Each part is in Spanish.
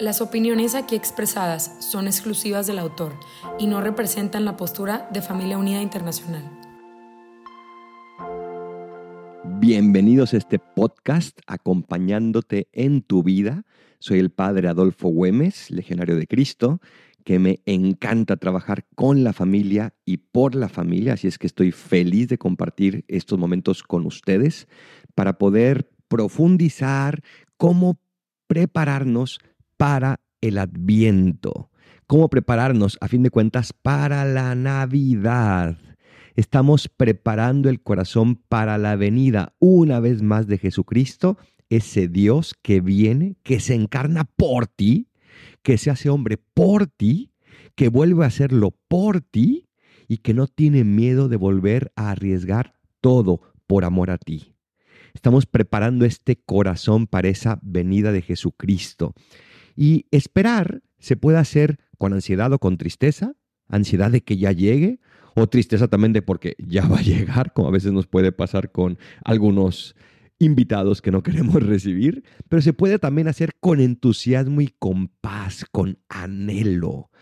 Las opiniones aquí expresadas son exclusivas del autor y no representan la postura de Familia Unida Internacional. Bienvenidos a este podcast acompañándote en tu vida. Soy el padre Adolfo Güemes, legionario de Cristo, que me encanta trabajar con la familia y por la familia, así es que estoy feliz de compartir estos momentos con ustedes para poder profundizar cómo prepararnos para el adviento. ¿Cómo prepararnos, a fin de cuentas, para la Navidad? Estamos preparando el corazón para la venida una vez más de Jesucristo, ese Dios que viene, que se encarna por ti, que se hace hombre por ti, que vuelve a hacerlo por ti y que no tiene miedo de volver a arriesgar todo por amor a ti. Estamos preparando este corazón para esa venida de Jesucristo. Y esperar se puede hacer con ansiedad o con tristeza, ansiedad de que ya llegue, o tristeza también de porque ya va a llegar, como a veces nos puede pasar con algunos invitados que no queremos recibir, pero se puede también hacer con entusiasmo y con paz, con anhelo.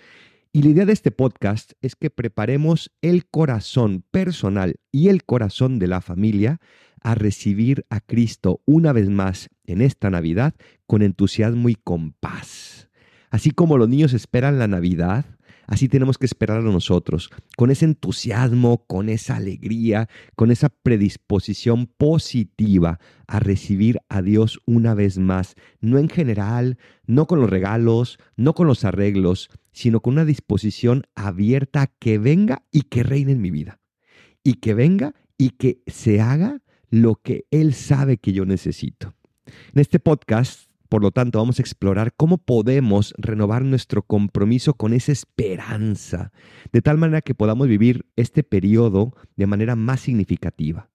Y la idea de este podcast es que preparemos el corazón personal y el corazón de la familia a recibir a Cristo una vez más en esta Navidad con entusiasmo y con paz. Así como los niños esperan la Navidad, así tenemos que esperarlo nosotros, con ese entusiasmo, con esa alegría, con esa predisposición positiva a recibir a Dios una vez más, no en general, no con los regalos, no con los arreglos, sino con una disposición abierta que venga y que reine en mi vida, y que venga y que se haga lo que Él sabe que yo necesito. En este podcast, por lo tanto, vamos a explorar cómo podemos renovar nuestro compromiso con esa esperanza, de tal manera que podamos vivir este periodo de manera más significativa.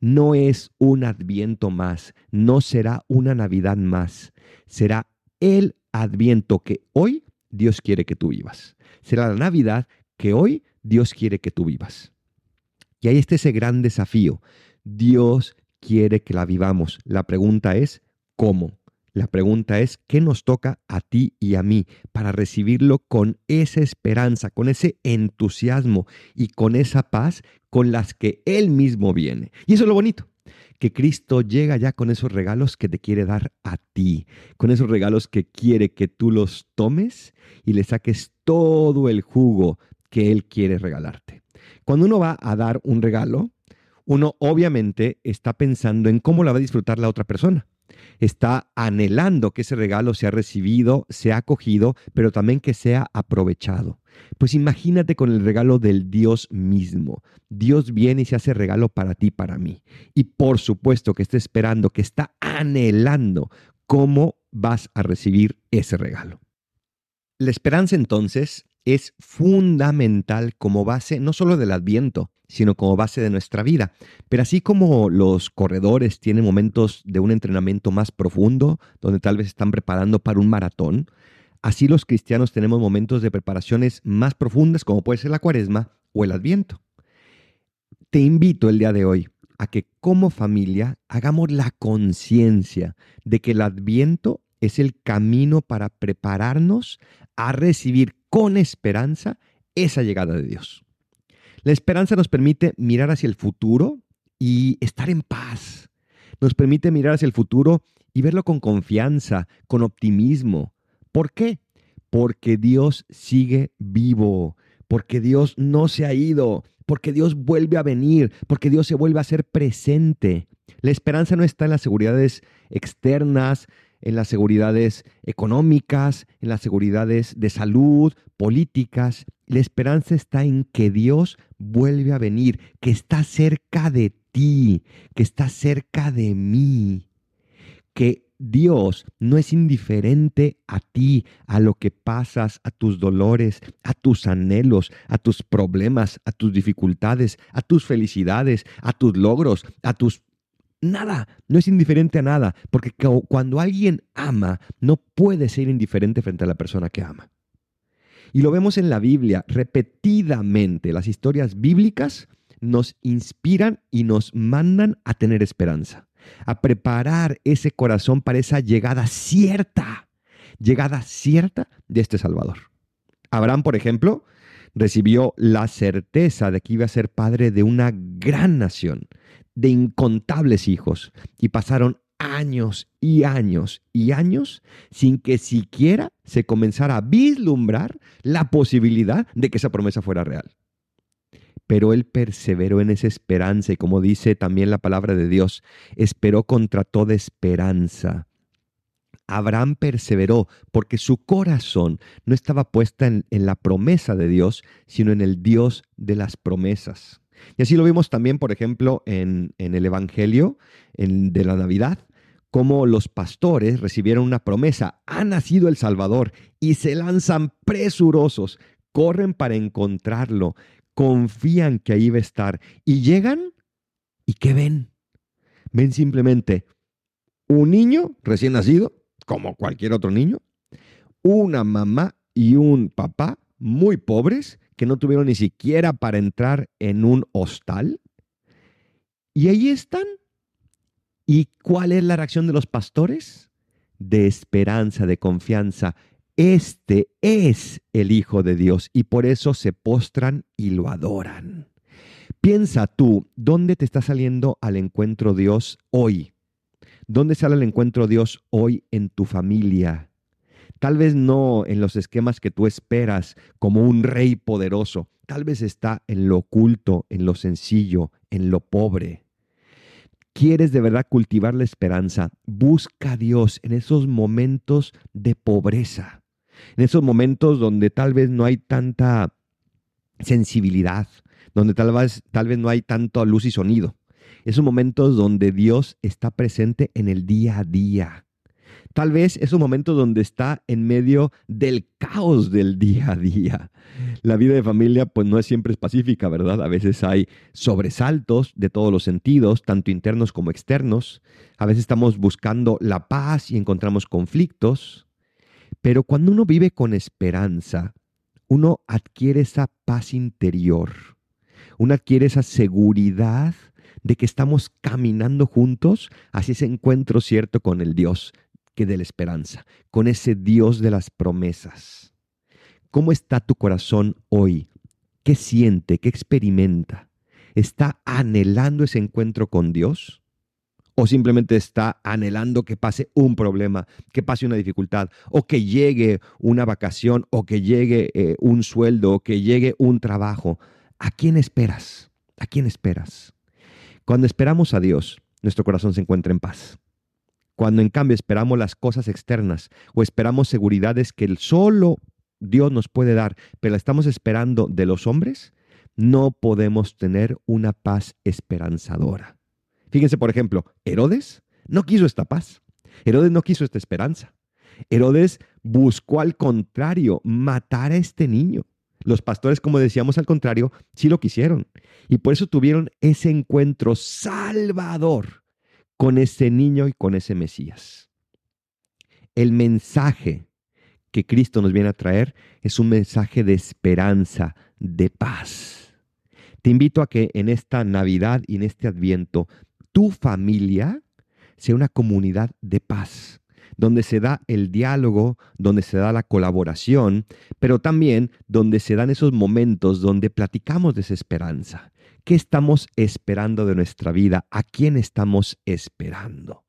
No es un adviento más, no será una Navidad más, será el adviento que hoy Dios quiere que tú vivas. Será la Navidad que hoy Dios quiere que tú vivas. Y ahí está ese gran desafío Dios quiere que la vivamos. La pregunta es, ¿cómo? La pregunta es, ¿qué nos toca a ti y a mí para recibirlo con esa esperanza, con ese entusiasmo y con esa paz con las que Él mismo viene? Y eso es lo bonito, que Cristo llega ya con esos regalos que te quiere dar a ti, con esos regalos que quiere que tú los tomes y le saques todo el jugo que Él quiere regalarte. Cuando uno va a dar un regalo, uno obviamente está pensando en cómo la va a disfrutar la otra persona. Está anhelando que ese regalo sea recibido, sea acogido, pero también que sea aprovechado. Pues imagínate con el regalo del Dios mismo. Dios viene y se hace regalo para ti, para mí. Y por supuesto que está esperando, que está anhelando cómo vas a recibir ese regalo. La esperanza entonces es fundamental como base no solo del adviento, sino como base de nuestra vida. Pero así como los corredores tienen momentos de un entrenamiento más profundo, donde tal vez están preparando para un maratón, así los cristianos tenemos momentos de preparaciones más profundas, como puede ser la cuaresma o el adviento. Te invito el día de hoy a que como familia hagamos la conciencia de que el adviento es el camino para prepararnos a recibir con esperanza esa llegada de Dios. La esperanza nos permite mirar hacia el futuro y estar en paz. Nos permite mirar hacia el futuro y verlo con confianza, con optimismo. ¿Por qué? Porque Dios sigue vivo, porque Dios no se ha ido, porque Dios vuelve a venir, porque Dios se vuelve a ser presente. La esperanza no está en las seguridades externas, en las seguridades económicas, en las seguridades de salud, políticas. La esperanza está en que Dios vuelve a venir, que está cerca de ti, que está cerca de mí, que Dios no es indiferente a ti, a lo que pasas, a tus dolores, a tus anhelos, a tus problemas, a tus dificultades, a tus felicidades, a tus logros, a tus... Nada, no es indiferente a nada, porque cuando alguien ama, no puede ser indiferente frente a la persona que ama. Y lo vemos en la Biblia repetidamente. Las historias bíblicas nos inspiran y nos mandan a tener esperanza a preparar ese corazón para esa llegada cierta, llegada cierta de este Salvador. Abraham, por ejemplo, recibió la certeza de que iba a ser padre de una gran nación, de incontables hijos, y pasaron años y años y años sin que siquiera se comenzara a vislumbrar la posibilidad de que esa promesa fuera real pero él perseveró en esa esperanza y como dice también la palabra de Dios, esperó contra toda esperanza. Abraham perseveró porque su corazón no estaba puesta en, la promesa de Dios, sino en el Dios de las promesas. Y así lo vimos también, por ejemplo, en, el Evangelio de la Navidad, cómo los pastores recibieron una promesa, ha nacido el Salvador, y se lanzan presurosos, corren para encontrarlo, confían que ahí va a estar y llegan y ¿qué ven? Ven simplemente un niño recién nacido, como cualquier otro niño, una mamá y un papá muy pobres que no tuvieron ni siquiera para entrar en un hostal. Y ahí están. ¿Y cuál es la reacción de los pastores? De esperanza, de confianza. Este es el Hijo de Dios y por eso se postran y lo adoran. Piensa tú, ¿dónde te está saliendo al encuentro Dios hoy? ¿Dónde sale el encuentro Dios hoy en tu familia? Tal vez no en los esquemas que tú esperas como un rey poderoso. Tal vez está en lo oculto, en lo sencillo, en lo pobre. ¿Quieres de verdad cultivar la esperanza? Busca a Dios en esos momentos de pobreza en esos momentos donde tal vez no hay tanta sensibilidad, donde tal vez, tal vez no hay tanto luz y sonido. Esos momentos donde Dios está presente en el día a día. Tal vez esos momentos donde está en medio del caos del día a día. La vida de familia pues no es siempre pacífica, ¿verdad? A veces hay sobresaltos de todos los sentidos, tanto internos como externos. A veces estamos buscando la paz y encontramos conflictos. Pero cuando uno vive con esperanza, uno adquiere esa paz interior, uno adquiere esa seguridad de que estamos caminando juntos hacia ese encuentro cierto con el Dios que de la esperanza, con ese Dios de las promesas. ¿Cómo está tu corazón hoy? ¿Qué siente? ¿Qué experimenta? ¿Está anhelando ese encuentro con Dios? o simplemente está anhelando que pase un problema, que pase una dificultad, o que llegue una vacación, o que llegue eh, un sueldo, o que llegue un trabajo. ¿A quién esperas? ¿A quién esperas? Cuando esperamos a Dios, nuestro corazón se encuentra en paz. Cuando en cambio esperamos las cosas externas o esperamos seguridades que el solo Dios nos puede dar, pero la estamos esperando de los hombres, no podemos tener una paz esperanzadora. Fíjense, por ejemplo, Herodes no quiso esta paz. Herodes no quiso esta esperanza. Herodes buscó al contrario matar a este niño. Los pastores, como decíamos al contrario, sí lo quisieron. Y por eso tuvieron ese encuentro salvador con ese niño y con ese Mesías. El mensaje que Cristo nos viene a traer es un mensaje de esperanza, de paz. Te invito a que en esta Navidad y en este Adviento tu familia sea una comunidad de paz, donde se da el diálogo, donde se da la colaboración, pero también donde se dan esos momentos donde platicamos de esa esperanza. ¿Qué estamos esperando de nuestra vida? ¿A quién estamos esperando?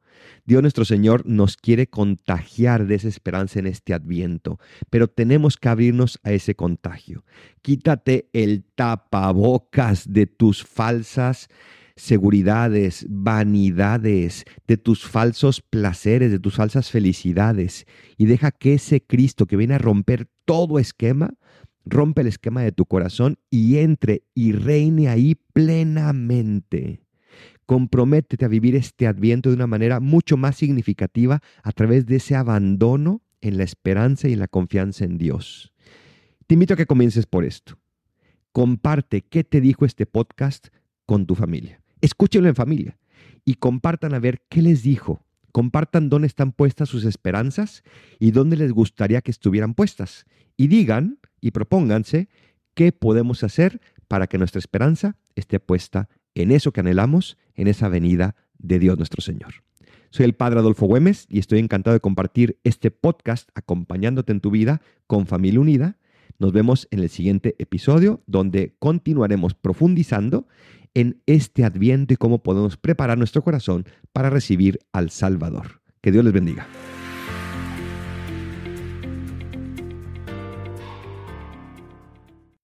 Dios nuestro Señor nos quiere contagiar de esa esperanza en este adviento, pero tenemos que abrirnos a ese contagio. Quítate el tapabocas de tus falsas seguridades, vanidades, de tus falsos placeres, de tus falsas felicidades, y deja que ese Cristo que viene a romper todo esquema, rompe el esquema de tu corazón y entre y reine ahí plenamente. Comprométete a vivir este adviento de una manera mucho más significativa a través de ese abandono en la esperanza y en la confianza en Dios. Te invito a que comiences por esto. Comparte qué te dijo este podcast con tu familia. Escúchenlo en familia y compartan a ver qué les dijo. Compartan dónde están puestas sus esperanzas y dónde les gustaría que estuvieran puestas. Y digan y propónganse qué podemos hacer para que nuestra esperanza esté puesta en eso que anhelamos, en esa venida de Dios nuestro Señor. Soy el Padre Adolfo Güemes y estoy encantado de compartir este podcast acompañándote en tu vida con Familia Unida. Nos vemos en el siguiente episodio donde continuaremos profundizando en este adviento y cómo podemos preparar nuestro corazón para recibir al Salvador. Que Dios les bendiga.